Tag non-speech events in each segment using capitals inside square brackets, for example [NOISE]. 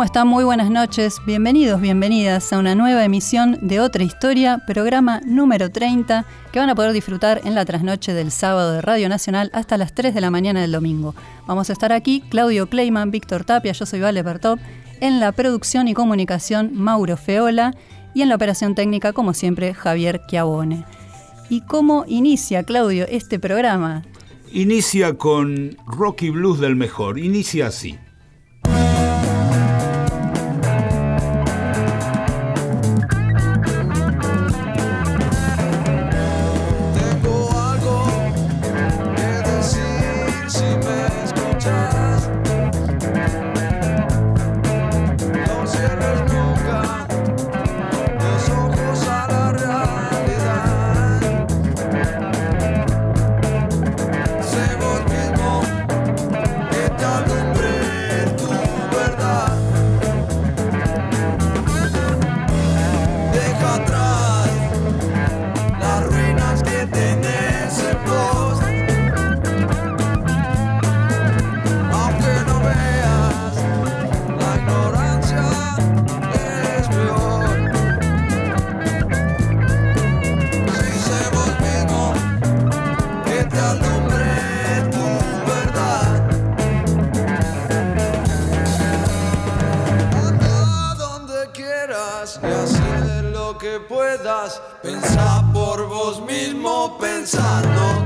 ¿Cómo están? Muy buenas noches. Bienvenidos, bienvenidas a una nueva emisión de Otra Historia, programa número 30, que van a poder disfrutar en la trasnoche del sábado de Radio Nacional hasta las 3 de la mañana del domingo. Vamos a estar aquí, Claudio Kleiman, Víctor Tapia, yo soy Vale Bertop, en la producción y comunicación Mauro Feola y en la operación técnica, como siempre, Javier Chiavone. ¿Y cómo inicia, Claudio, este programa? Inicia con Rocky Blues del mejor, inicia así.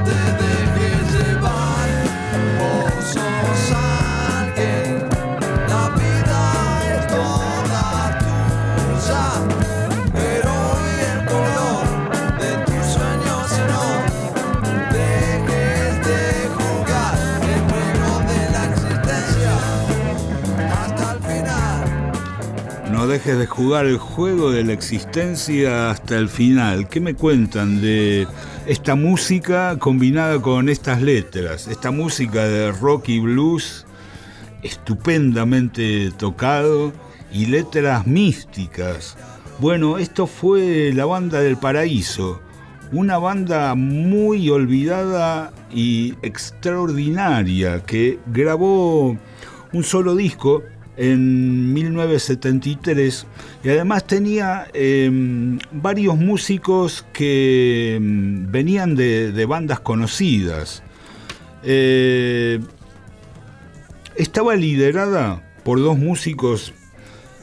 De jugar el juego de la existencia hasta el final. ¿Qué me cuentan de esta música combinada con estas letras? Esta música de rock y blues estupendamente tocado y letras místicas. Bueno, esto fue la banda del paraíso, una banda muy olvidada y extraordinaria que grabó un solo disco en 1973 y además tenía em, varios músicos que em, venían de, bandas conocidas. Eh, estaba liderada por dos músicos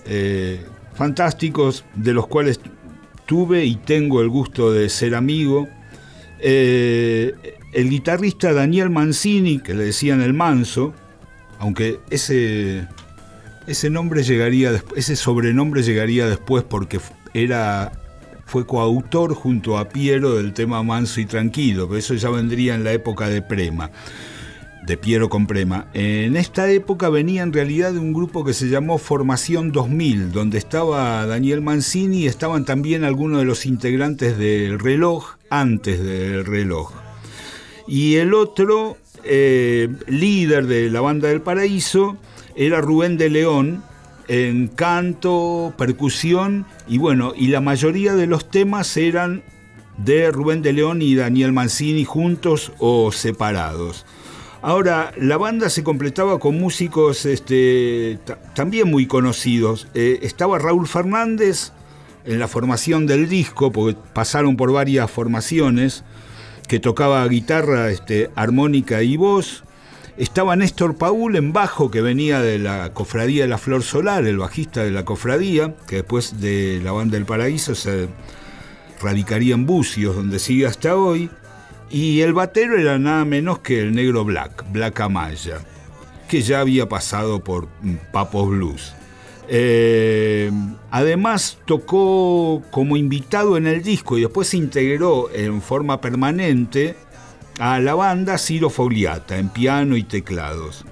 eh, fantásticos de los cuales tuve y tengo el gusto de ser amigo. Eh, el guitarrista Daniel Mancini, que le decían el Manso, aunque ese ese nombre llegaría ese sobrenombre llegaría después porque era fue coautor junto a Piero del tema Manso y Tranquilo, pero eso ya vendría en la época de Prema, de Piero con Prema. En esta época venía en realidad de un grupo que se llamó Formación 2000, donde estaba Daniel Mancini y estaban también algunos de los integrantes del reloj antes del reloj. Y el otro eh, líder de la banda del Paraíso, era Rubén de León en canto, percusión y bueno, y la mayoría de los temas eran de Rubén de León y Daniel Mancini juntos o separados. Ahora, la banda se completaba con músicos este, también muy conocidos. Eh, estaba Raúl Fernández en la formación del disco, porque pasaron por varias formaciones, que tocaba guitarra, este, armónica y voz. Estaba Néstor Paul en bajo, que venía de la Cofradía de la Flor Solar, el bajista de la Cofradía, que después de la Banda del Paraíso se radicaría en Bucios, donde sigue hasta hoy. Y el batero era nada menos que el negro Black, Black Amaya, que ya había pasado por Papos Blues. Eh, además tocó como invitado en el disco y después se integró en forma permanente a la banda Ciro Fogliata en piano y teclados.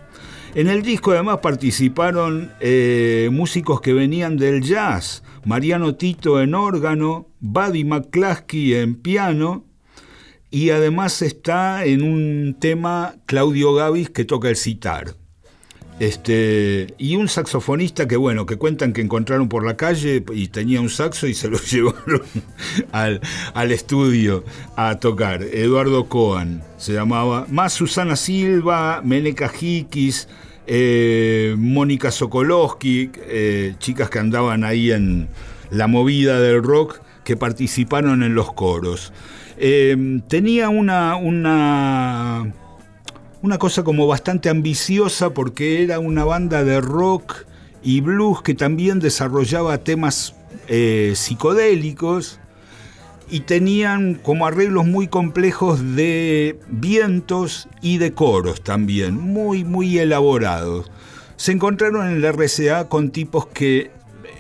En el disco además participaron eh, músicos que venían del jazz, Mariano Tito en órgano, Buddy McCluskey en piano y además está en un tema Claudio Gavis que toca el citar. Este, y un saxofonista que, bueno, que cuentan que encontraron por la calle y tenía un saxo y se lo [LAUGHS] llevaron al, al estudio a tocar. Eduardo Coan se llamaba, más Susana Silva, Meneca Jiquis, eh, Mónica Sokolowski, eh, chicas que andaban ahí en la movida del rock, que participaron en los coros. Eh, tenía una, una, una cosa como bastante ambiciosa porque era una banda de rock y blues que también desarrollaba temas psicodélicos y tenían como arreglos muy complejos de vientos y de coros también, muy, muy elaborados. Se encontraron en el RCA con tipos que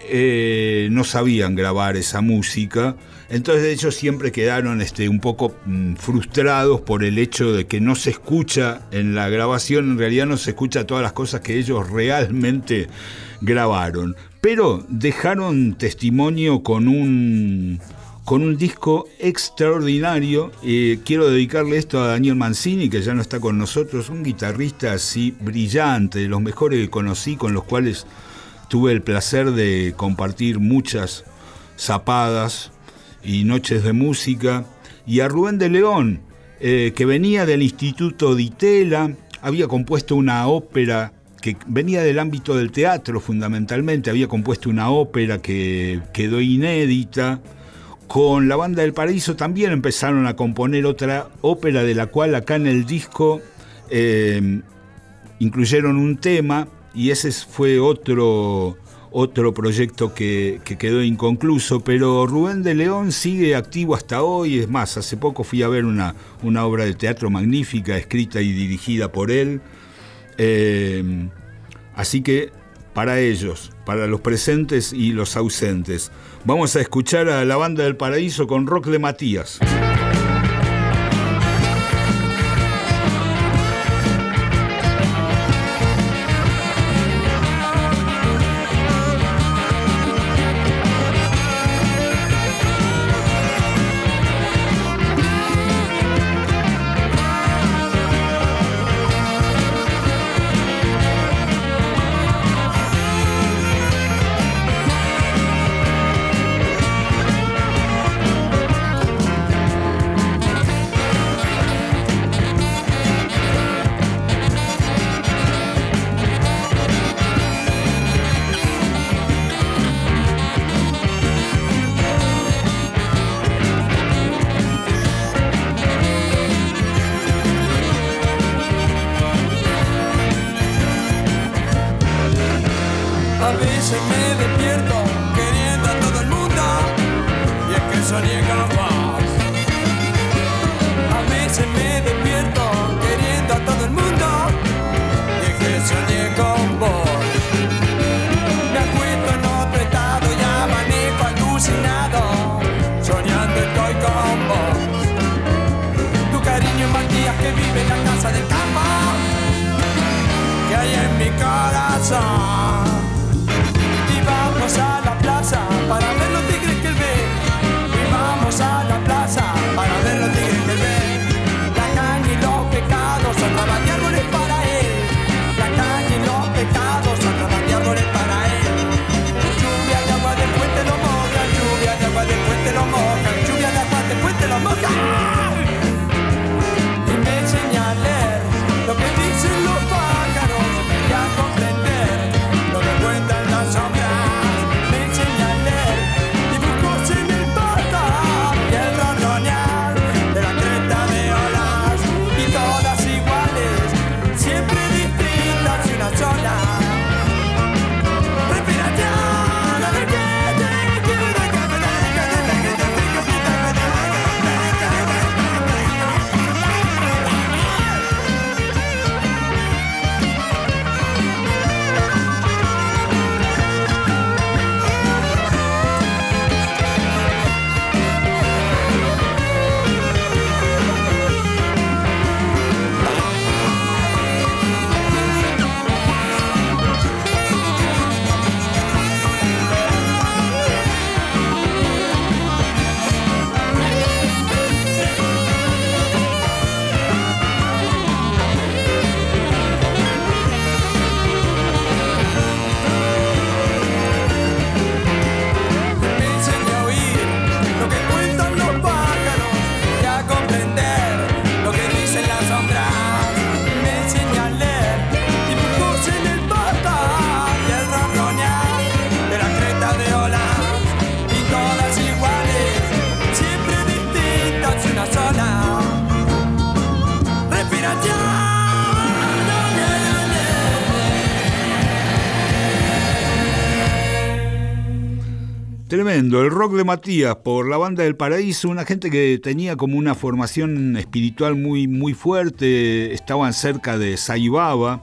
eh, no sabían grabar esa música, entonces ellos siempre quedaron este, un poco mm, frustrados por el hecho de que no se escucha en la grabación, en realidad no se escucha todas las cosas que ellos realmente grabaron, pero dejaron testimonio con un con un disco extraordinario. quiero dedicarle esto a Daniel Mancini, que ya no está con nosotros, un guitarrista así brillante, de los mejores que conocí, con los cuales tuve el placer de compartir muchas zapadas y noches de música. Y a Rubén de León, eh, que venía del Instituto Ditela, había compuesto una ópera que venía del ámbito del teatro fundamentalmente, había compuesto una ópera que quedó inédita con la banda del Paraíso también empezaron a componer otra ópera de la cual acá en el disco eh, incluyeron un tema y ese fue otro, otro proyecto que, quedó inconcluso, pero Rubén de León sigue activo hasta hoy, es más, hace poco fui a ver una, una obra de teatro magnífica, escrita y dirigida por él, eh, así que para ellos, para los presentes y los ausentes. Vamos a escuchar a la banda del paraíso con rock de Matías. Tremendo, el rock de Matías por la banda del Paraíso, una gente que tenía como una formación espiritual muy, muy fuerte, estaban cerca de Saibaba,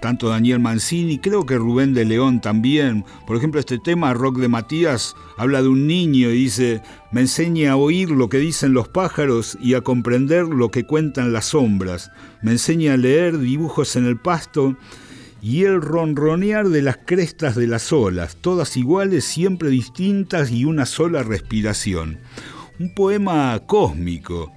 tanto Daniel Mancini, creo que Rubén de León también. Por ejemplo, este tema, Rock de Matías, habla de un niño y dice, me enseña a oír lo que dicen los pájaros y a comprender lo que cuentan las sombras, me enseña a leer dibujos en el pasto y el ronronear de las crestas de las olas, todas iguales, siempre distintas y una sola respiración. Un poema cósmico.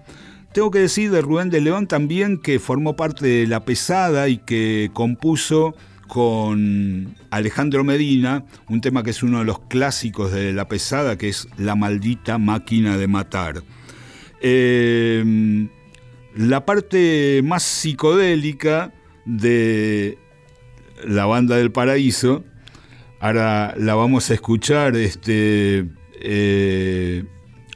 Tengo que decir de Rubén de León también que formó parte de La Pesada y que compuso con Alejandro Medina un tema que es uno de los clásicos de La Pesada, que es La maldita máquina de matar. Em, la parte más psicodélica de la banda del paraíso. Ahora la vamos a escuchar. Este, eh,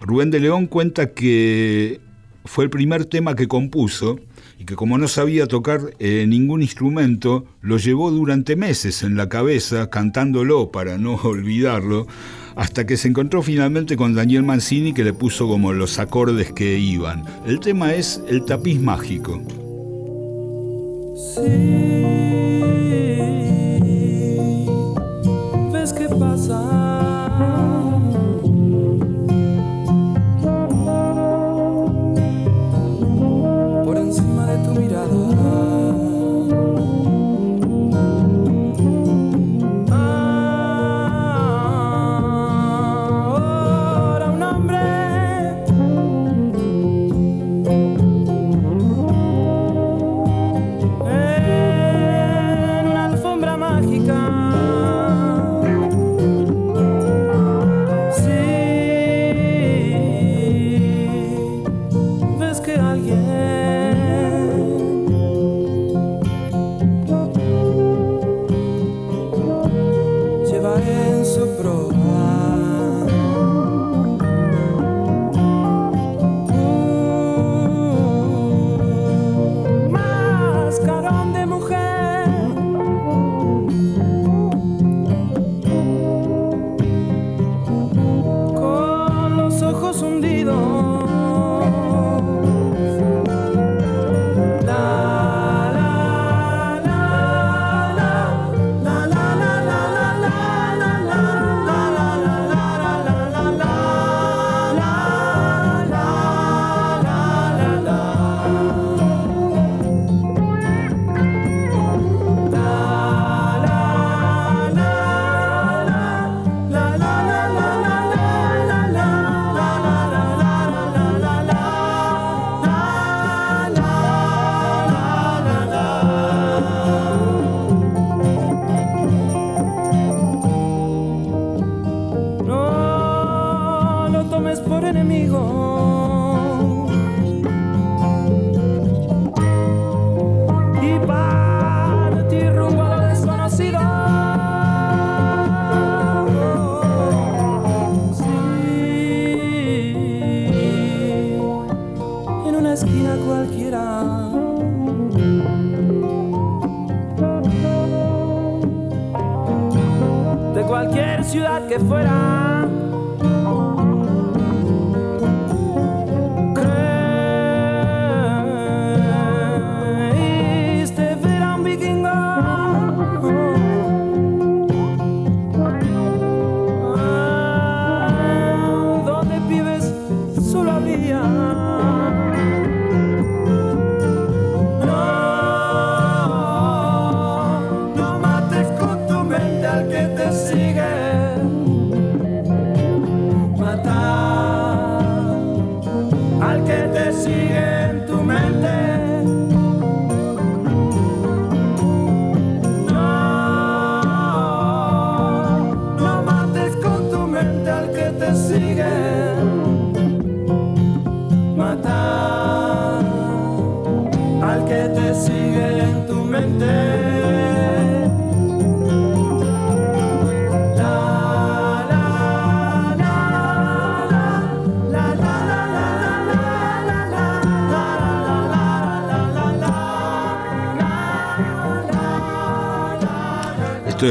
Rubén de León cuenta que fue el primer tema que compuso y que como no sabía tocar eh, ningún instrumento, lo llevó durante meses en la cabeza, cantándolo para no [LAUGHS] olvidarlo, hasta que se encontró finalmente con Daniel Mancini que le puso como los acordes que iban. El tema es El tapiz mágico. Esto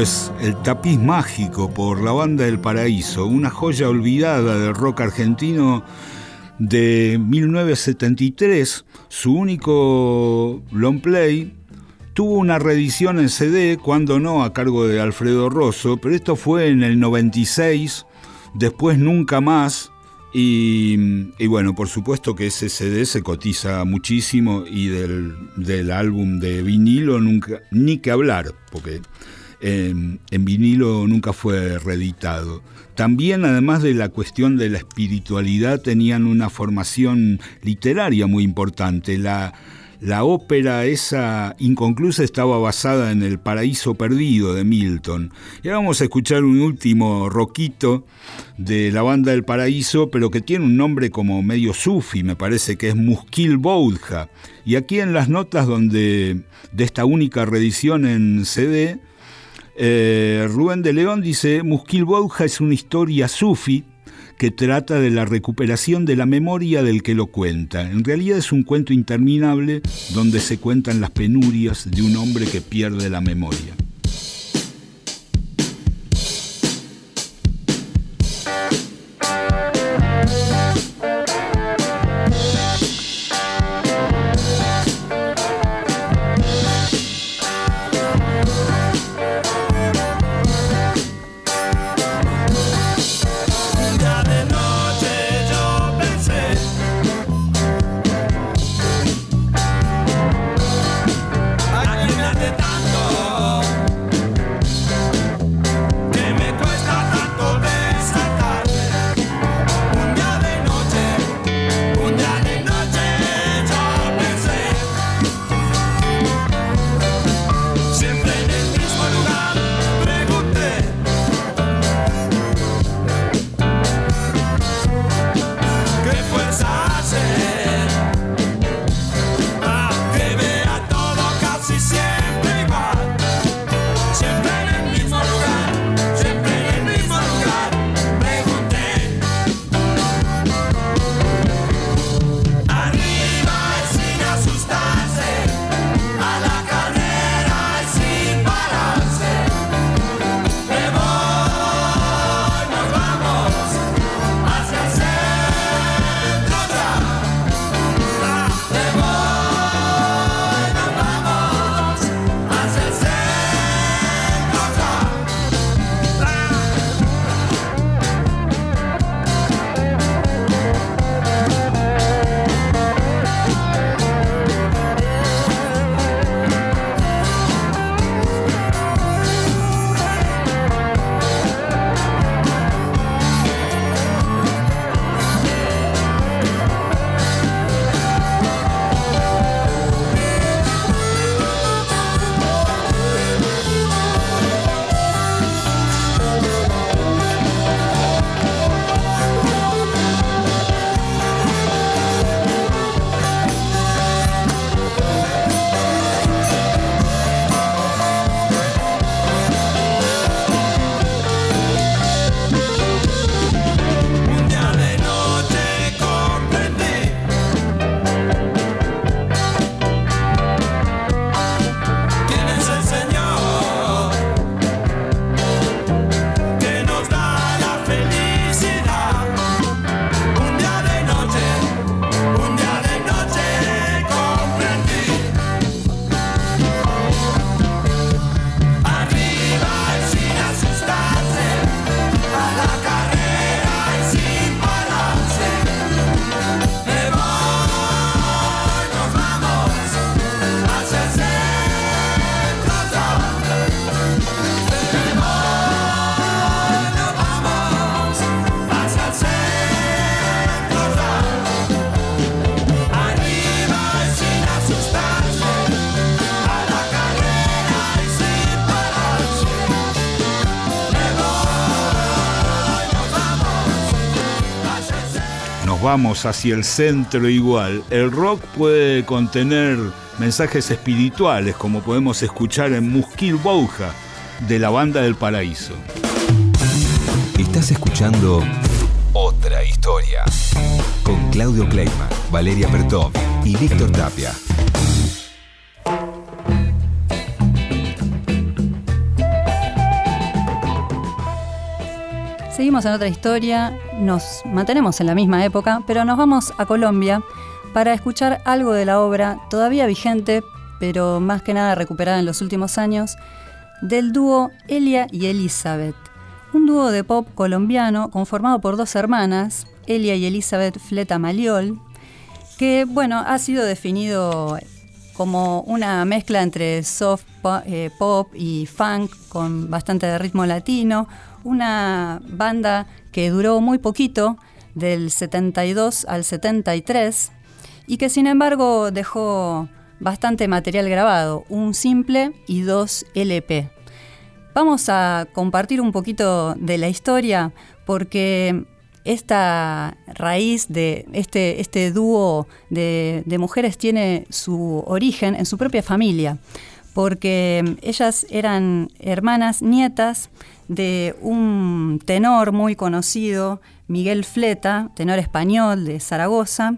es El tapiz mágico por la banda del paraíso, una joya olvidada del rock argentino de 1973. Su único long play tuvo una reedición en CD, cuando no, a cargo de Alfredo Rosso, pero esto fue en el 96, después nunca más. Y, bueno, por supuesto que ese CD se cotiza muchísimo y del, del álbum de vinilo nunca, ni que hablar, porque en, vinilo nunca fue reeditado. También, además de la cuestión de la espiritualidad, tenían una formación literaria muy importante. La, ópera esa inconclusa estaba basada en El Paraíso Perdido de Milton. Y ahora vamos a escuchar un último roquito de la banda del Paraíso, pero que tiene un nombre como medio sufi, me parece que es Muskil Boudha. Y aquí en las notas donde de esta única reedición en CD eh, Rubén de León dice, Musquil Bouja es una historia sufi que trata de la recuperación de la memoria del que lo cuenta. En realidad es un cuento interminable donde se cuentan las penurias de un hombre que pierde la memoria. Vamos hacia el centro igual, el rock puede contener mensajes espirituales, como podemos escuchar en Musquil Bouja, de la banda del paraíso. Estás escuchando Otra Historia, con Claudio Kleiman, Valeria Pertov y Víctor Tapia. Seguimos en otra historia, nos mantenemos en la misma época, pero nos vamos a Colombia para escuchar algo de la obra todavía vigente, pero más que nada recuperada en los últimos años, del dúo Elia y Elizabeth, un dúo de pop colombiano conformado por dos hermanas, Elia y Elizabeth Fleta Maliol, que bueno, ha sido definido como una mezcla entre soft eh, pop y funk con bastante ritmo latino, una banda que duró muy poquito, del 72 al 73, y que sin embargo dejó bastante material grabado, un simple y dos LP. Vamos a compartir un poquito de la historia porque esta raíz de este, este dúo de, de, mujeres tiene su origen en su propia familia, porque ellas eran hermanas nietas de un tenor muy conocido, Miguel Fleta, tenor español de Zaragoza,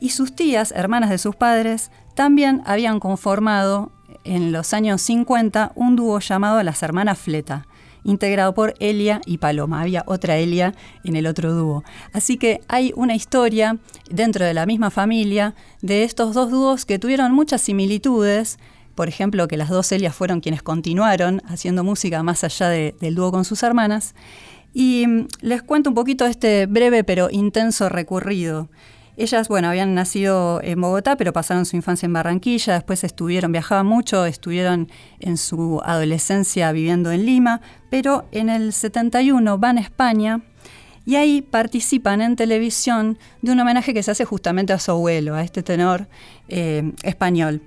y sus tías, hermanas de sus padres, también habían conformado en los años 50 un dúo llamado Las Hermanas Fleta, integrado por Elia y Paloma. Había otra Elia en el otro dúo. Así que hay una historia dentro de la misma familia de estos dos dúos que tuvieron muchas similitudes por ejemplo, que las dos Elias fueron quienes continuaron haciendo música más allá del dúo con sus hermanas. Y mm, les cuento un poquito este breve pero intenso recurrido. Ellas, bueno, habían nacido en Bogotá, pero pasaron su infancia en Barranquilla, después estuvieron, viajaban mucho, estuvieron en su adolescencia viviendo en Lima, pero en el 71 van a España y ahí participan en televisión de un homenaje que se hace justamente a su abuelo, a este tenor eh, español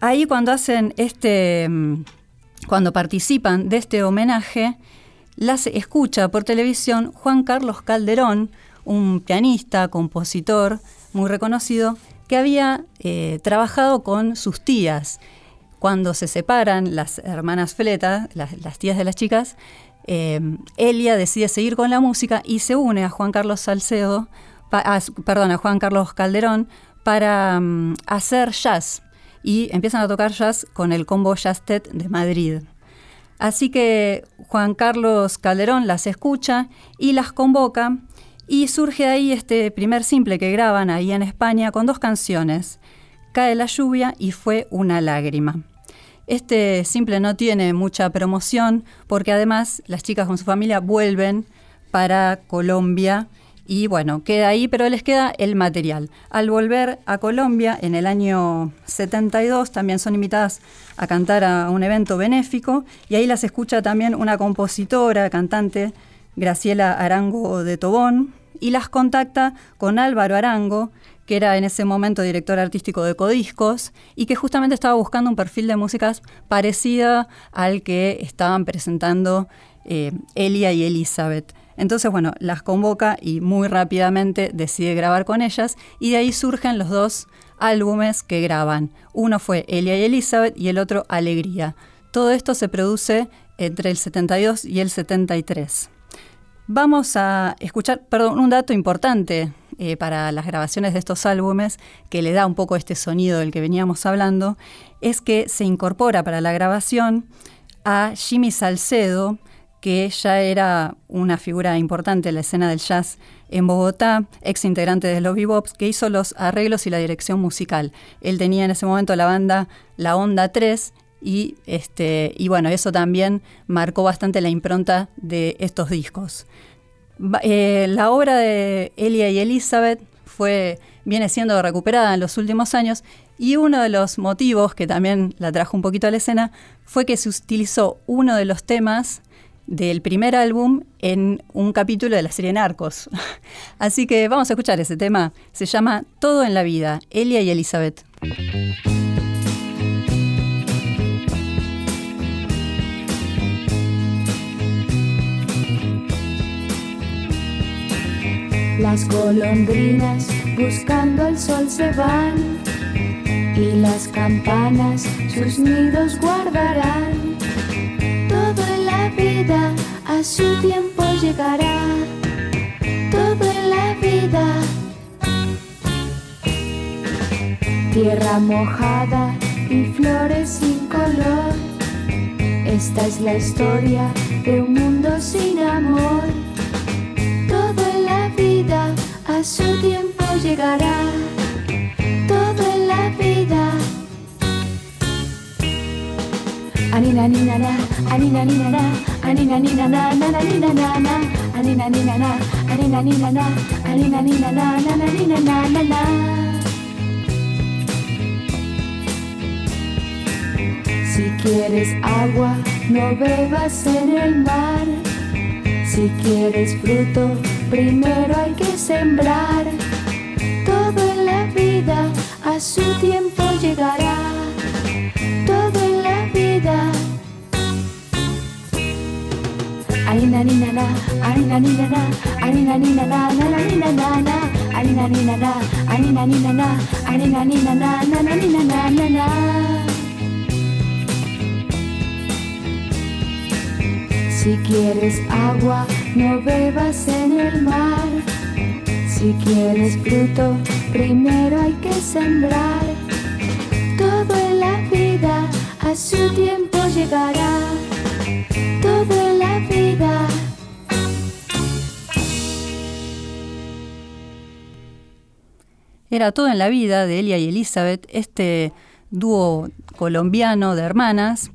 ahí cuando hacen este, mm, cuando participan de este homenaje, las escucha por televisión Juan Carlos Calderón, un pianista, compositor muy reconocido, que había eh, trabajado con sus tías. Cuando se separan las hermanas Fleta, las, tías de las chicas, eh, Elia decide seguir con la música y se une a Juan Carlos Salcedo, perdón, a Juan Carlos Calderón, para mm, hacer jazz y empiezan a tocar jazz con el combo Jazztet de Madrid. Así que Juan Carlos Calderón las escucha y las convoca y surge ahí este primer simple que graban ahí en España con dos canciones, Cae la lluvia y Fue una lágrima. Este simple no tiene mucha promoción porque además las chicas con su familia vuelven para Colombia y bueno, queda ahí, pero les queda el material. Al volver a Colombia en el año 72 también son invitadas a cantar a un evento benéfico y ahí las escucha también una compositora, cantante, Graciela Arango de Tobón, y las contacta con Álvaro Arango, que era en ese momento director artístico de Codiscos y que justamente estaba buscando un perfil de músicas parecida al que estaban presentando eh, Elia y Elizabeth. Entonces, bueno, las convoca y muy rápidamente decide grabar con ellas y de ahí surgen los dos álbumes que graban. Uno fue Elia y Elizabeth y el otro Alegría. Todo esto se produce entre el 72 y el 73. Vamos a escuchar, perdón, un dato importante eh, para las grabaciones de estos álbumes, que le da un poco este sonido del que veníamos hablando, es que se incorpora para la grabación a Jimmy Salcedo, que ya era una figura importante en la escena del jazz en Bogotá, ex integrante de los bebops, que hizo los arreglos y la dirección musical. Él tenía en ese momento la banda La Onda 3 y, este, y bueno, eso también marcó bastante la impronta de estos discos. Eh, la obra de Elia y Elizabeth fue, viene siendo recuperada en los últimos años y uno de los motivos que también la trajo un poquito a la escena fue que se utilizó uno de los temas del primer álbum en un capítulo de la serie Narcos. [LAUGHS] Así que vamos a escuchar ese tema. Se llama Todo en la vida, Elia y Elizabeth. Las golondrinas buscando el sol se van y las campanas sus nidos guardarán vida a su tiempo llegará. Todo en la vida. Tierra mojada y flores sin color. Esta es la historia de un mundo sin amor. a su tiempo llegará. Todo en la vida. Anina nina na, anina nina na, anina nina na, nana nina na na, anina nina na, anina nina na, anina nina na, nana nina na na na. Si quieres agua, no bebas en el mar. Si quieres fruto, primero hay que sembrar. Todo en la vida a su tiempo llegará. Arina nina na, arina nina na, arina nina na, na na nina na na, arina nina na, arina nina na, arina nina na, na na nina na na na. Si quieres agua, no bebas en el mar. Si quieres fruto, primero hay que sembrar. Todo en la vida a su tiempo llegará. Era todo en la vida de Elia y Elizabeth, este dúo colombiano de hermanas.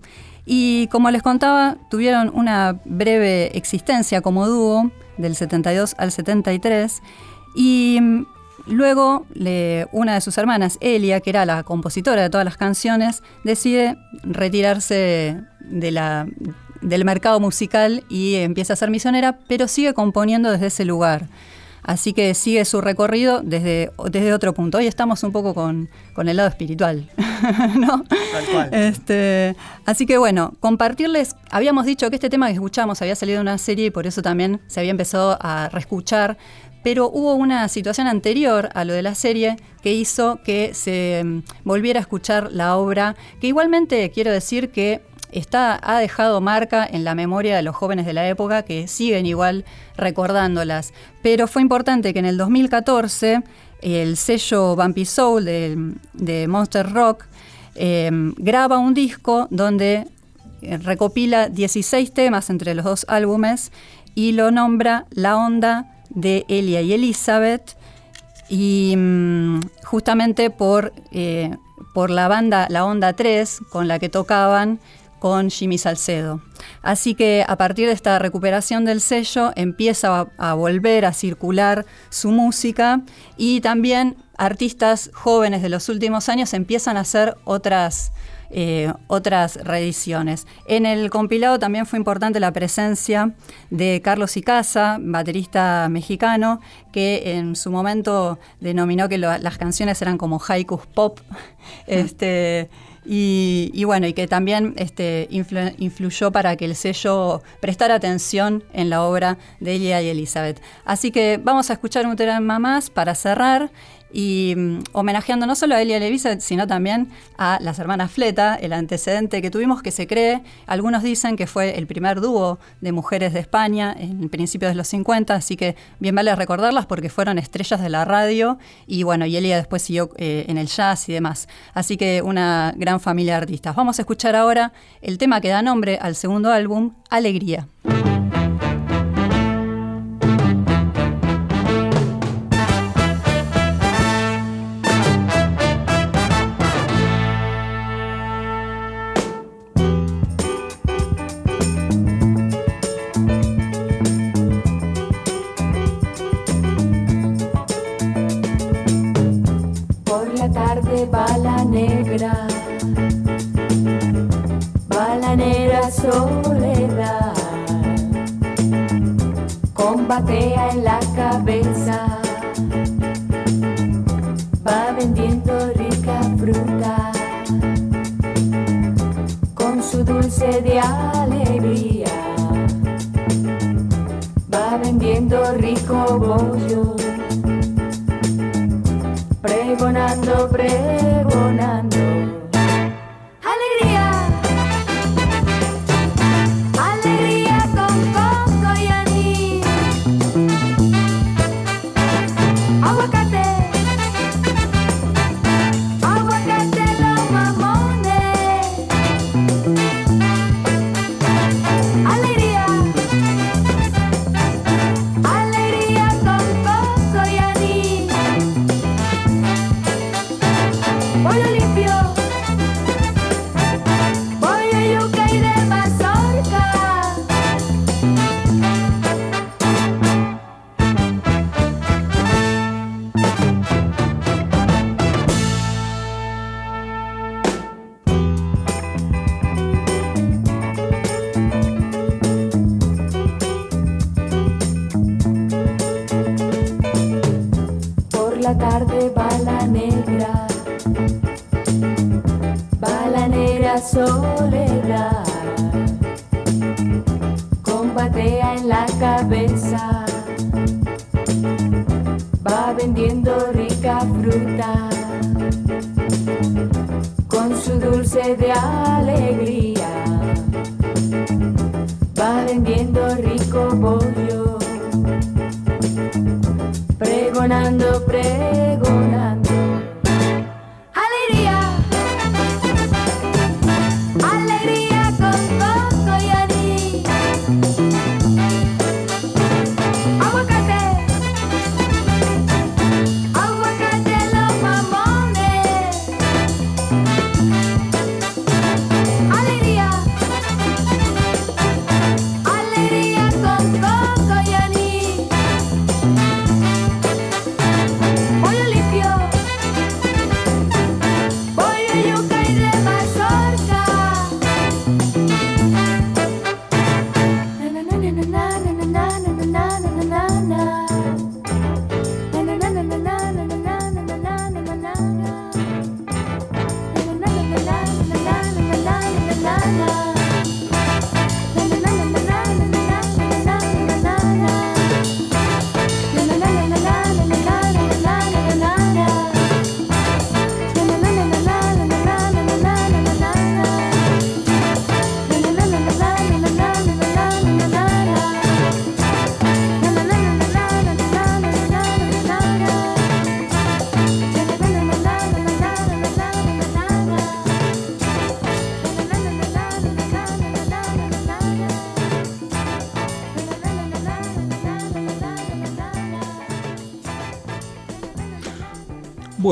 Y como les contaba, tuvieron una breve existencia como dúo del 72 al 73. Y mm, luego una de sus hermanas, Elia, que era la compositora de todas las canciones, decide retirarse del mercado musical y empieza a ser misionera, pero sigue componiendo desde ese lugar. Así que sigue su recorrido desde, desde otro punto. Hoy estamos un poco con, con el lado espiritual, [LAUGHS] ¿no? Tal cual. Este, así que bueno, compartirles, habíamos dicho que este tema que escuchamos había salido de una serie y por eso también se había empezado a reescuchar, pero hubo una situación anterior a lo de la serie que hizo que se mm, volviera a escuchar la obra, que igualmente quiero decir que ha dejado marca en la memoria de los jóvenes de la época que siguen igual recordándolas. Pero fue importante que en el 2014 el sello Bumpy Soul de, Monster Rock eh, graba un disco donde eh, recopila 16 temas entre los dos álbumes y lo nombra La Onda de Elia y Elizabeth y mm, justamente por, eh, por la banda La Onda 3 con la que tocaban con Jimmy Salcedo. Así que a partir de esta recuperación del sello empieza a, volver a circular su música y también artistas jóvenes de los últimos años empiezan a hacer otras, eh, otras reediciones. En el compilado también fue importante la presencia de Carlos Icaza, baterista mexicano, que en su momento denominó que las canciones eran como haikus pop. [LAUGHS] este, y, bueno, y que también este, influ- influyó para que el sello prestara atención en la obra de Elia y Elizabeth. Así que vamos a escuchar un tema más para cerrar y mm, homenajeando no solo a Elia Elizabeth, sino también a las hermanas Fleta, el antecedente que tuvimos que se cree, algunos dicen que fue el primer dúo de mujeres de España en principios de los 50, así que bien vale recordarlas porque fueron estrellas de la radio y bueno, y Elia después siguió eh, en el jazz y demás. Así que una gran familia de artistas. Vamos a escuchar ahora el tema que da nombre al segundo álbum, Alegría.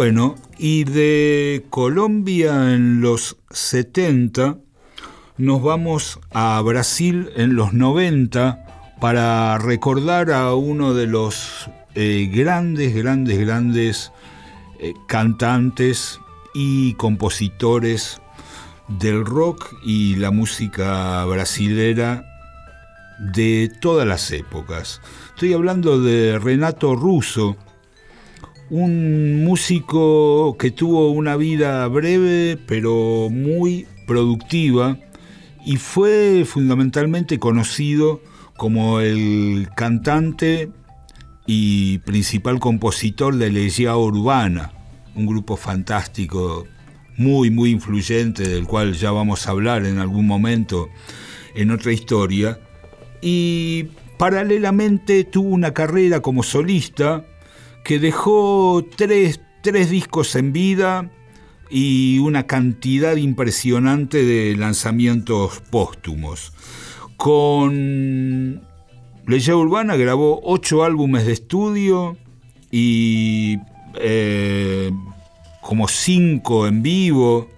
Bueno, y de Colombia en los 70 nos vamos a Brasil en los 90 para recordar a uno de los eh, grandes, grandes, grandes eh, cantantes y compositores del rock y la música brasilera de todas las épocas. Estoy hablando de Renato Russo, un músico que tuvo una vida breve pero muy productiva y fue fundamentalmente conocido como el cantante y principal compositor de Legión Urbana, un grupo fantástico, muy, muy influyente, del cual ya vamos a hablar en algún momento en otra historia. Y paralelamente tuvo una carrera como solista que dejó tres, tres discos en vida y una cantidad impresionante de lanzamientos póstumos. Con Legión Urbana grabó ocho álbumes de estudio y eh, como cinco en vivo,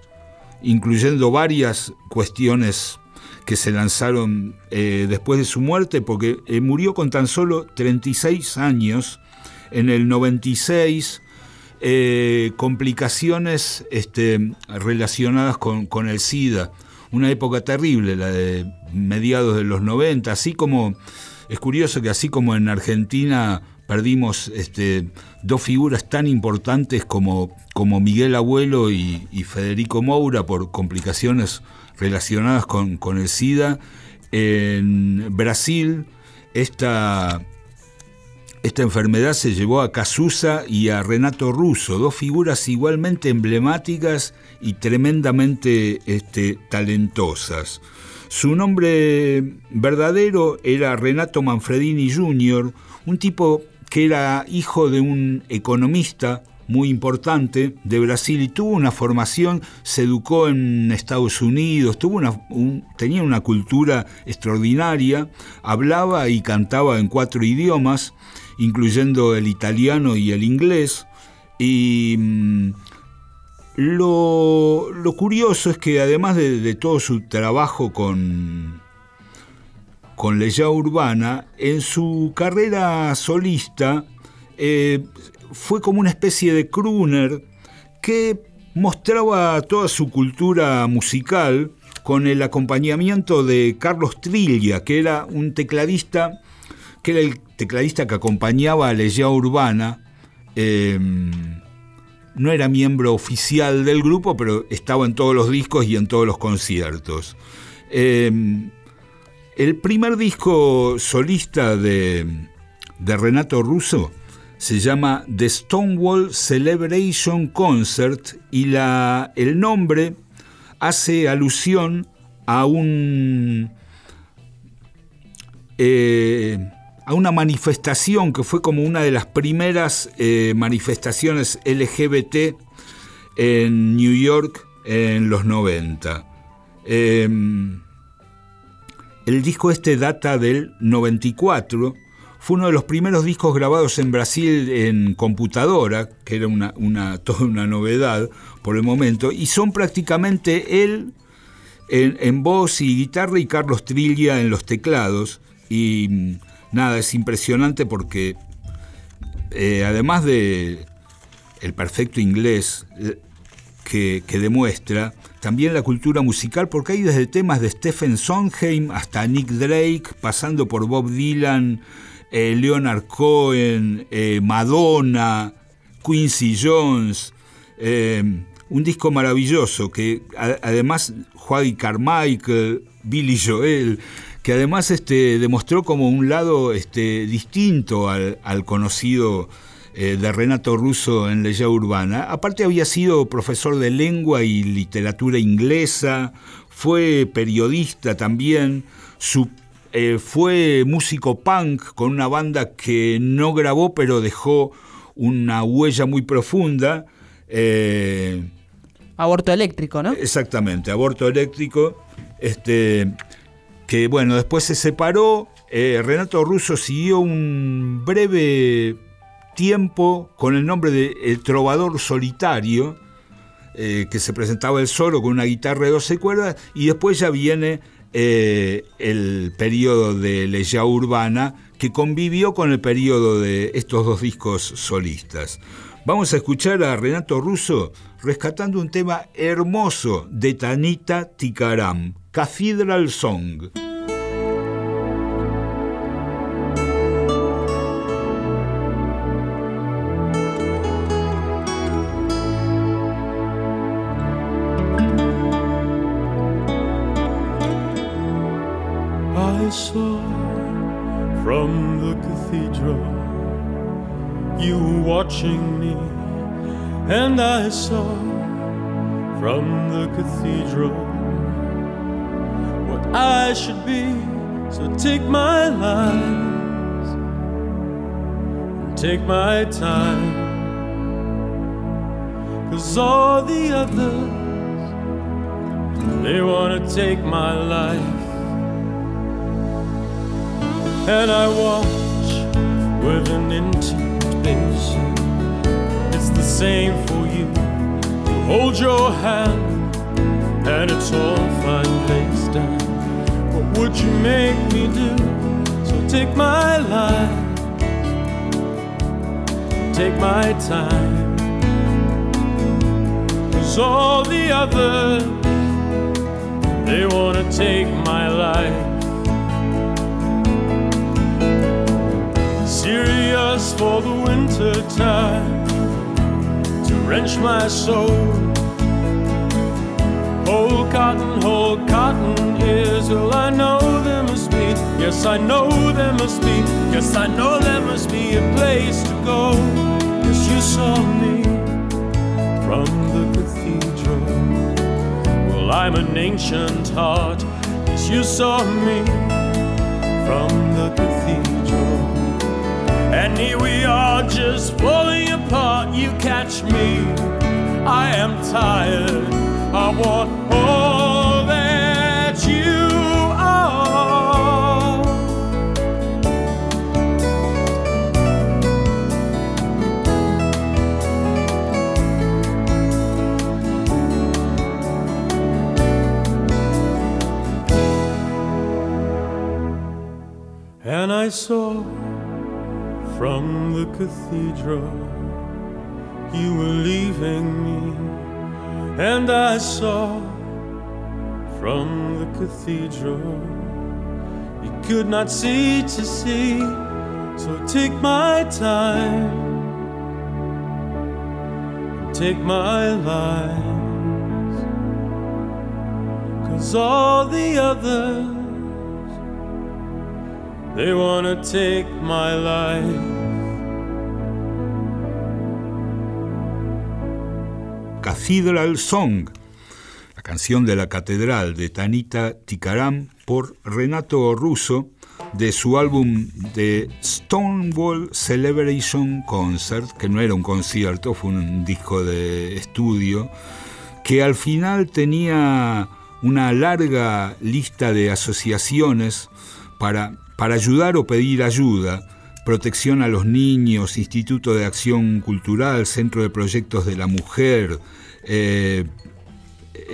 incluyendo varias cuestiones que se lanzaron eh, después de su muerte, porque eh, murió con tan solo 36 años en el 96 eh, complicaciones este, relacionadas con, con, el SIDA. Una época terrible, la de mediados de los 90, así como, es curioso que así como en Argentina perdimos este, dos figuras tan importantes como, como Miguel Abuelo y, Federico Moura por complicaciones relacionadas con, con el SIDA, en Brasil esta esta enfermedad se llevó a Casusa y a Renato Russo, dos figuras igualmente emblemáticas y tremendamente este, talentosas. Su nombre verdadero era Renato Manfredini Jr., un tipo que era hijo de un economista muy importante de Brasil y tuvo una formación, se educó en Estados Unidos, tuvo una, un, tenía una cultura extraordinaria, hablaba y cantaba en cuatro idiomas, incluyendo el italiano y el inglés. Y mmm, lo, lo, curioso es que además de, de todo su trabajo con, con Urbana, en su carrera solista eh, fue como una especie de crooner que mostraba toda su cultura musical con el acompañamiento de Carlos Trilla, que era un tecladista, que era el tecladista que acompañaba a Legión Urbana Em, no era miembro oficial del grupo, pero estaba en todos los discos y en todos los conciertos. Em, el primer disco solista de, Renato Russo se llama The Stonewall Celebration Concert y la, el nombre hace alusión a un eh, a una manifestación que fue como una de las primeras eh, manifestaciones LGBT en New York en los 90. Em, el disco este data del 94, fue uno de los primeros discos grabados en Brasil en computadora, que era una, [LAUGHS] toda una novedad por el momento, y son prácticamente él en, en voz y guitarra y Carlos Trilla en los teclados. Y nada, es impresionante porque eh, además de el perfecto inglés eh, que, demuestra, también la cultura musical, porque hay desde temas de Stephen Sondheim hasta Nick Drake, pasando por Bob Dylan, eh, Leonard Cohen, Madonna, Quincy Jones, un disco maravilloso que además Juan Carmichael, Billy Joel, que además este, demostró como un lado este, distinto al, conocido eh, de Renato Russo en Leya Urbana. Aparte había sido profesor de lengua y literatura inglesa, fue periodista también, eh, fue músico punk con una banda que no grabó pero dejó una huella muy profunda. Eh, aborto eléctrico, ¿no? Exactamente, aborto eléctrico. Este, que bueno, después se separó. Eh, Renato Russo siguió un breve tiempo con el nombre de El Trovador Solitario, eh, que se presentaba él solo con una guitarra de 12 cuerdas, y después ya viene eh, el periodo de Leya Urbana, que convivió con el periodo de estos dos discos solistas. Vamos a escuchar a Renato Russo rescatando un tema hermoso de Tanita Tikaram, Cathedral Song. I saw from the cathedral you watching me, and I saw from the cathedral should be. So take my lies and take my time. Cause all the others, they wanna take my life. And I watch with an intimation. It's the same for you. You hold your hand, and it's all fine placed down would you make me do? So take my life, take my time. Cause all the others, they wanna take my life. Serious for the winter time to wrench my soul Whole cotton, whole Yes, I know there must be. Yes, I know there must be a place to go. Yes, you saw me from the cathedral. Well, I'm an ancient heart. Yes, you saw me from the cathedral. And here we are just falling apart. You catch me. I am tired. I want all I saw from the cathedral you were leaving me and I saw from the cathedral you could not see to see. So take my time, take my life. Cause all the others, they wanna take my life. Cathedral Song, la canción de la catedral de Tanita Tikaram por Renato Russo de su álbum de Stonewall Celebration Concert, que no era un concierto, fue un disco de estudio, que al final tenía una larga lista de asociaciones para, para ayudar o pedir ayuda, protección a los niños, Instituto de Acción Cultural, Centro de Proyectos de la Mujer, eh,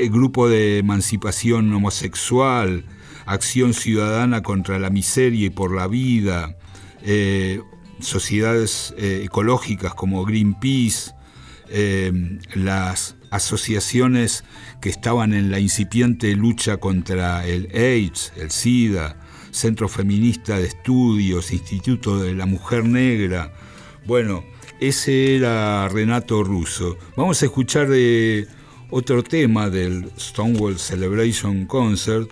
Grupo de Emancipación Homosexual, Acción Ciudadana contra la Miseria y por la Vida, eh, sociedades eh, ecológicas como Greenpeace, las asociaciones que estaban en la incipiente lucha contra el AIDS, el SIDA, Centro Feminista de Estudios, Instituto de la Mujer Negra. Bueno, ese era Renato Russo. Vamos a escuchar otro tema del Stonewall Celebration Concert,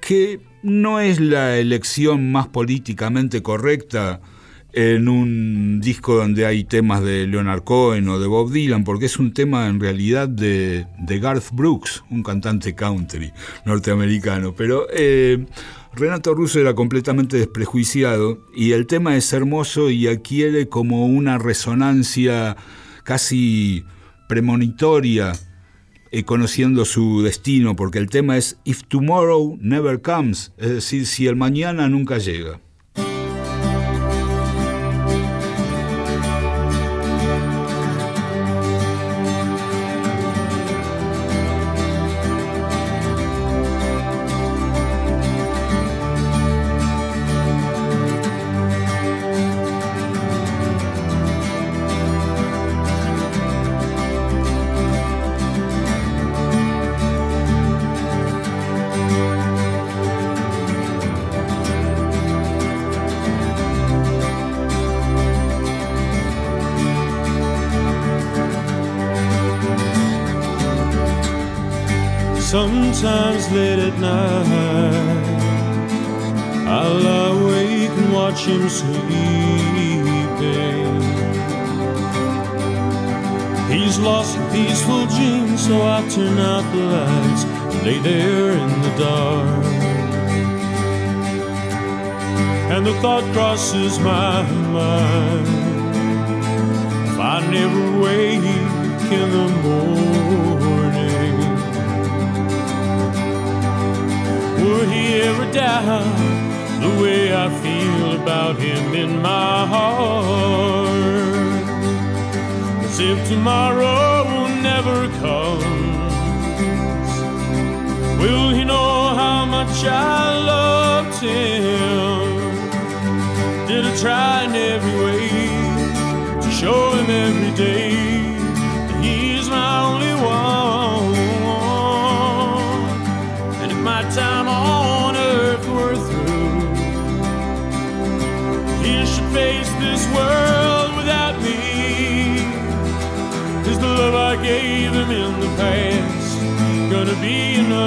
que no es la elección más políticamente correcta en un disco donde hay temas de Leonard Cohen o de Bob Dylan, porque es un tema en realidad de, Garth Brooks, un cantante country norteamericano. Pero eh, Renato Russo era completamente desprejuiciado y el tema es hermoso y adquiere como una resonancia casi premonitoria eh, conociendo su destino, porque el tema es If Tomorrow Never Comes, es decir, si el mañana nunca llega. Sometimes late at night, I'll lie awake and watch him sleeping. He's lost a peaceful dream, so I turn out the lights and lay there in the dark. And the thought crosses my mind if I never wake in the morning. Would he ever doubt the way I feel about him in my heart? As if tomorrow will never comes, will he know how much I loved him? Did I try in every way to show him every day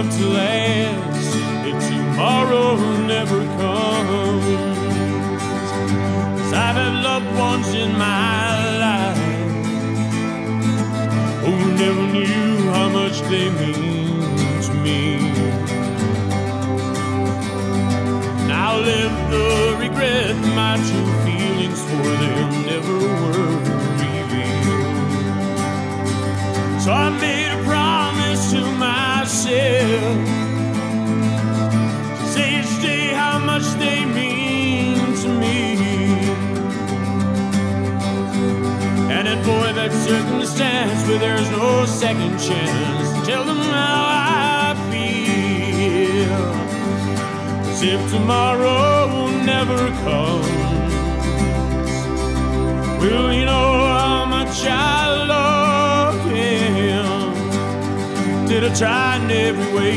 to last if tomorrow never comes? Cause I've had loved ones in my life who never knew how much they mean to me. Now live the regret my true feelings for them never were second chance. Tell them how I feel. As if tomorrow will never comes. Will you know how much I love him? Did I try in every way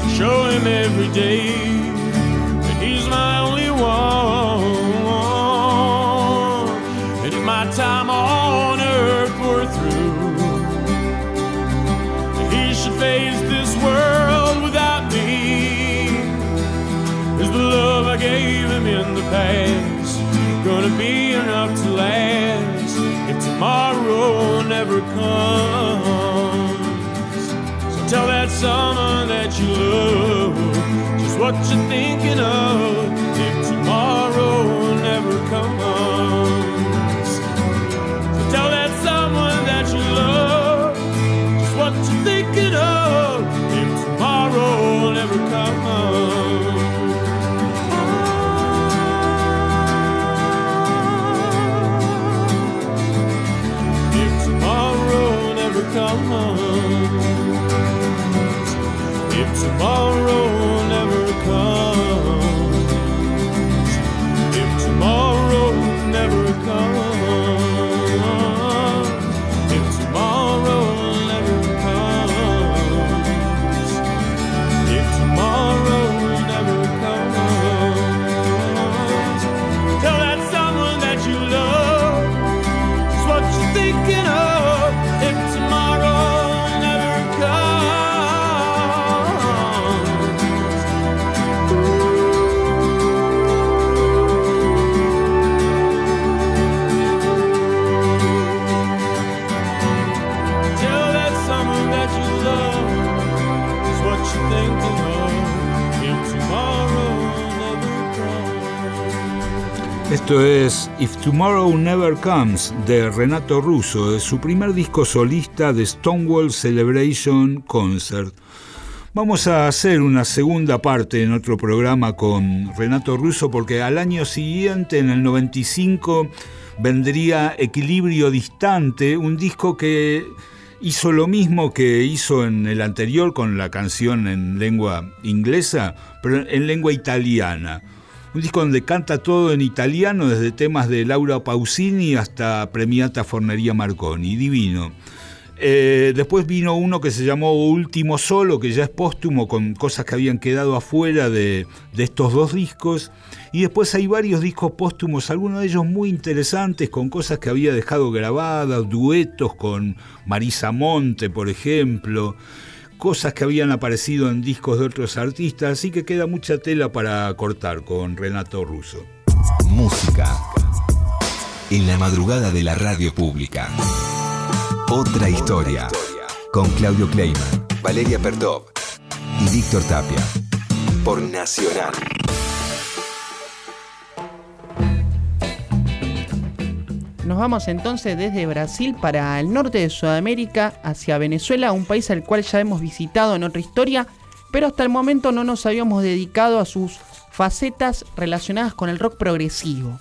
to show him every day gonna be enough to last if tomorrow never comes. So tell that someone that you love just what you're thinking of tomorrow Tomorrow Never Comes de Renato Russo, de su primer disco solista de Stonewall Celebration Concert. Vamos a hacer una segunda parte en otro programa con Renato Russo porque al año siguiente, en el 95, vendría Equilibrio Distante, un disco que hizo lo mismo que hizo en el anterior con la canción en lengua inglesa, pero en lengua italiana. Un disco donde canta todo en italiano, desde temas de Laura Pausini hasta Premiata Fornería Marconi, divino. Eh, después vino uno que se llamó Último Solo, que ya es póstumo, con cosas que habían quedado afuera de, de estos dos discos. Y después hay varios discos póstumos, algunos de ellos muy interesantes, con cosas que había dejado grabadas, duetos con Marisa Monte, por ejemplo, cosas que habían aparecido en discos de otros artistas, así que queda mucha tela para cortar con Renato Russo. Música. En la madrugada de la radio pública. Otra historia. Con Claudio Kleiman, Valeria Perdov y Víctor Tapia. Por Nacional. Nos vamos entonces desde Brasil para el norte de Sudamérica hacia Venezuela, un país al cual ya hemos visitado en otra historia, pero hasta el momento no nos habíamos dedicado a sus facetas relacionadas con el rock progresivo.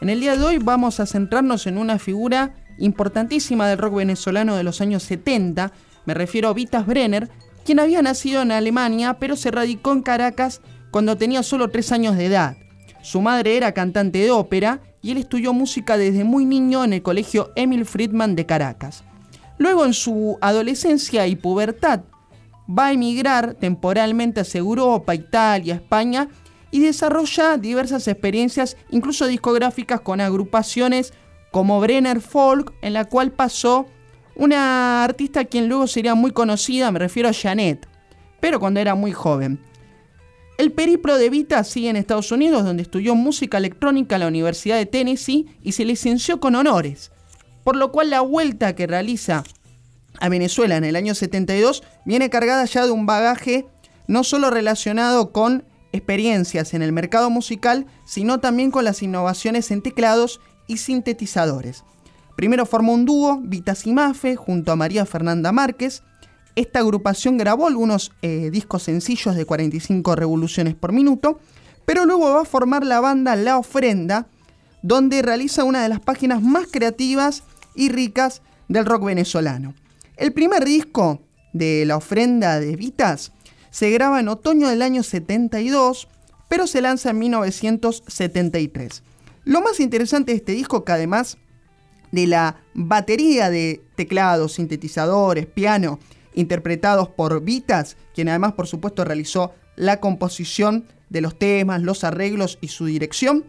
En el día de hoy vamos a centrarnos en una figura importantísima del rock venezolano de los años 70, me refiero a Vitas Brenner, quien había nacido en Alemania pero se radicó en Caracas cuando tenía solo 3 años de edad. Su madre era cantante de ópera y él estudió música desde muy niño en el colegio Emil Friedman de Caracas. Luego en su adolescencia y pubertad va a emigrar temporalmente hacia Europa, Italia, España y desarrolla diversas experiencias, incluso discográficas con agrupaciones como Brenner Folk, en la cual pasó una artista quien luego sería muy conocida, me refiero a Janet, pero cuando era muy joven. El periplo de Vita sigue en Estados Unidos, donde estudió música electrónica en la Universidad de Tennessee y se licenció con honores, por lo cual la vuelta que realiza a Venezuela en el año 72 viene cargada ya de un bagaje no solo relacionado con experiencias en el mercado musical, sino también con las innovaciones en teclados y sintetizadores. Primero formó un dúo, Vita Simafe, junto a María Fernanda Márquez. Esta agrupación grabó algunos eh, discos sencillos de 45 revoluciones por minuto, pero luego va a formar la banda La Ofrenda, donde realiza una de las páginas más creativas y ricas del rock venezolano. El primer disco de La Ofrenda de Vitas se graba en otoño del año 72, pero se lanza en 1973. Lo más interesante de este disco, que además de la batería de teclados, sintetizadores, piano, interpretados por Vitas, quien además por supuesto realizó la composición de los temas, los arreglos y su dirección,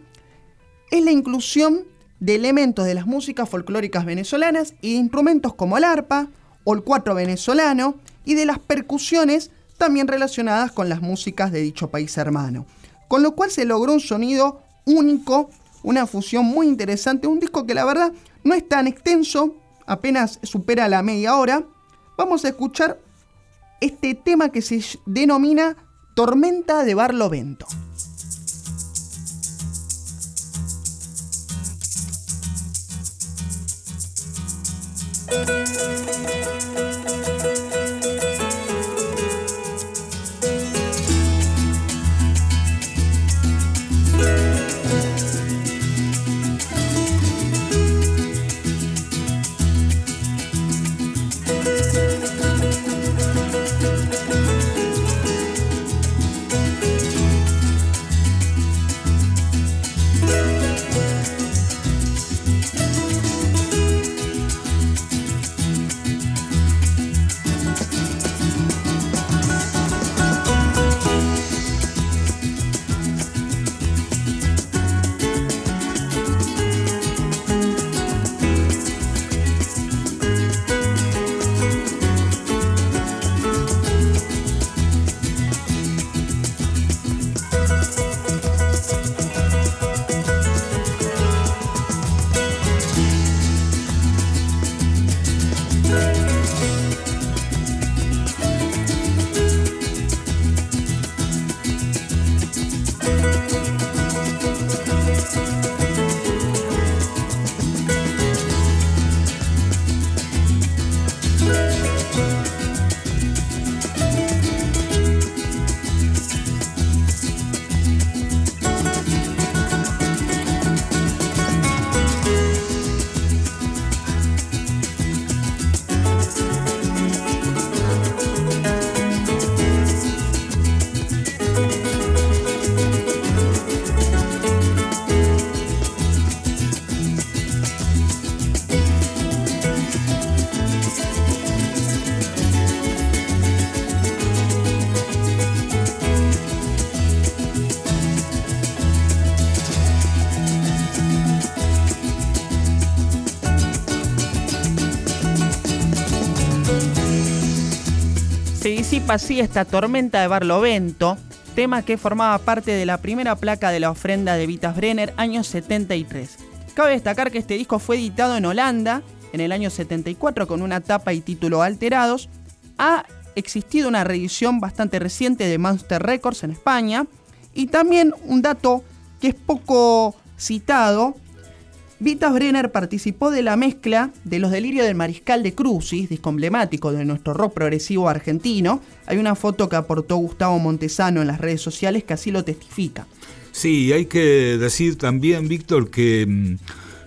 es la inclusión de elementos de las músicas folclóricas venezolanas y de instrumentos como el arpa o el cuatro venezolano y de las percusiones también relacionadas con las músicas de dicho país hermano. Con lo cual se logró un sonido único, una fusión muy interesante, un disco que la verdad no es tan extenso, apenas supera la media hora. Vamos a escuchar este tema que se denomina Tormenta de Barlovento. Así esta tormenta de Barlovento, tema que formaba parte de la primera placa de la ofrenda de Vitas Brenner, año 73. Cabe destacar que este disco fue editado en Holanda en el año 74 con una tapa y título alterados. Ha existido una reedición bastante reciente de Monster Records en España. Y también un dato que es poco citado Vitas Brenner participó de la mezcla de Los Delirios del Mariscal de Crucis, disco emblemático de nuestro rock progresivo argentino. Hay una foto que aportó Gustavo Montesano en las redes sociales que así lo testifica. Sí, hay que decir también, Víctor, que mm,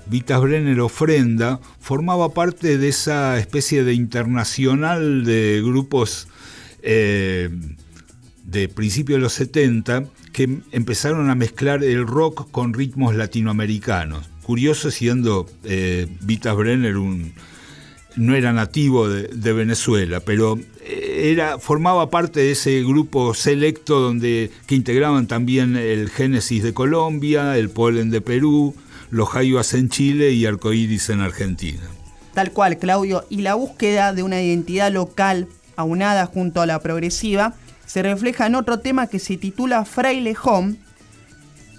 Vitas Brenner Ofrenda formaba parte de esa especie de internacional de grupos eh, de principios de los 70 que empezaron a mezclar el rock con ritmos latinoamericanos curioso siendo eh, Vitas Brenner un, no era nativo de, Venezuela, pero eh, era, formaba parte de ese grupo selecto donde, que integraban también el Génesis de Colombia, el Polen de Perú, los Jayuas en Chile y Arcoíris en Argentina. Tal cual, Claudio, y la búsqueda de una identidad local aunada junto a la progresiva se refleja en otro tema que se titula Fraile Home,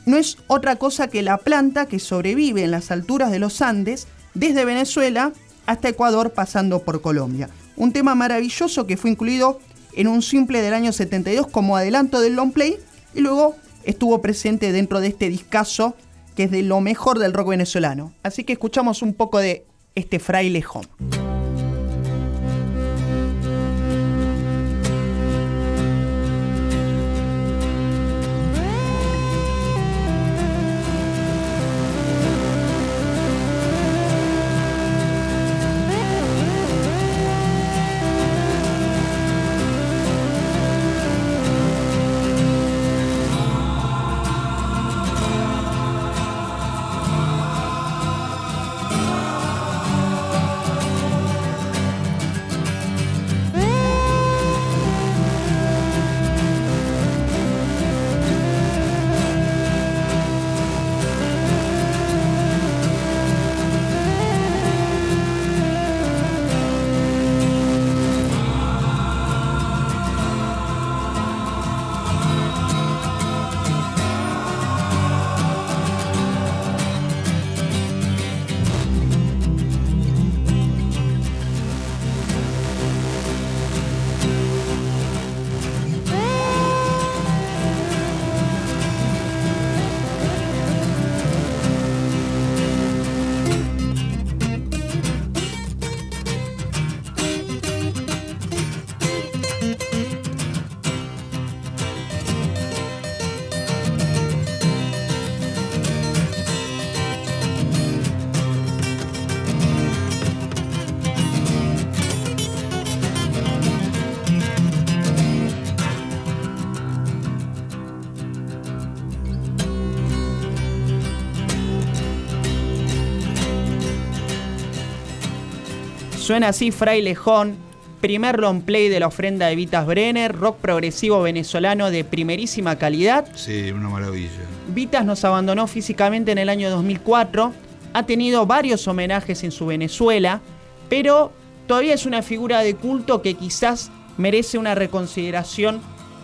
no es otra cosa que la planta que sobrevive en las alturas de los Andes, desde Venezuela hasta Ecuador pasando por Colombia. Un tema maravilloso que fue incluido en un simple del año 72 como adelanto del long play y luego estuvo presente dentro de este discazo que es de lo mejor del rock venezolano. Así que escuchamos un poco de este fraile home. Suena así Frailejón, primer long play de la ofrenda de Vitas Brenner, rock progresivo venezolano de primerísima calidad. Sí, una maravilla. Vitas nos abandonó físicamente en el año 2004, ha tenido varios homenajes en su Venezuela, pero todavía es una figura de culto que quizás merece una reconsideración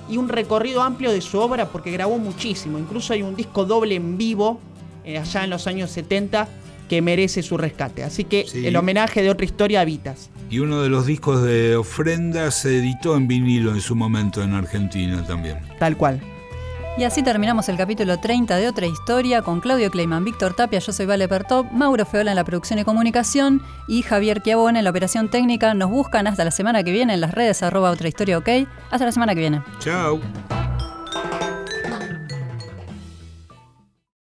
y un recorrido amplio de su obra porque grabó muchísimo. Incluso hay un disco doble en vivo eh, allá en los años 70 que merece su rescate. Así que Sí. el homenaje de otra historia a Vitas. Y uno de los discos de ofrenda se editó en vinilo en su momento en Argentina también. Tal cual. Y así terminamos el capítulo 30 de Otra Historia con Claudio Kleiman, Víctor Tapia, yo soy Vale Pertop, Mauro Feola en la producción y comunicación y Javier Chiavone en la operación técnica. Nos buscan hasta la semana que viene en las redes arroba Otra Historia OK. Hasta la semana que viene. Chao.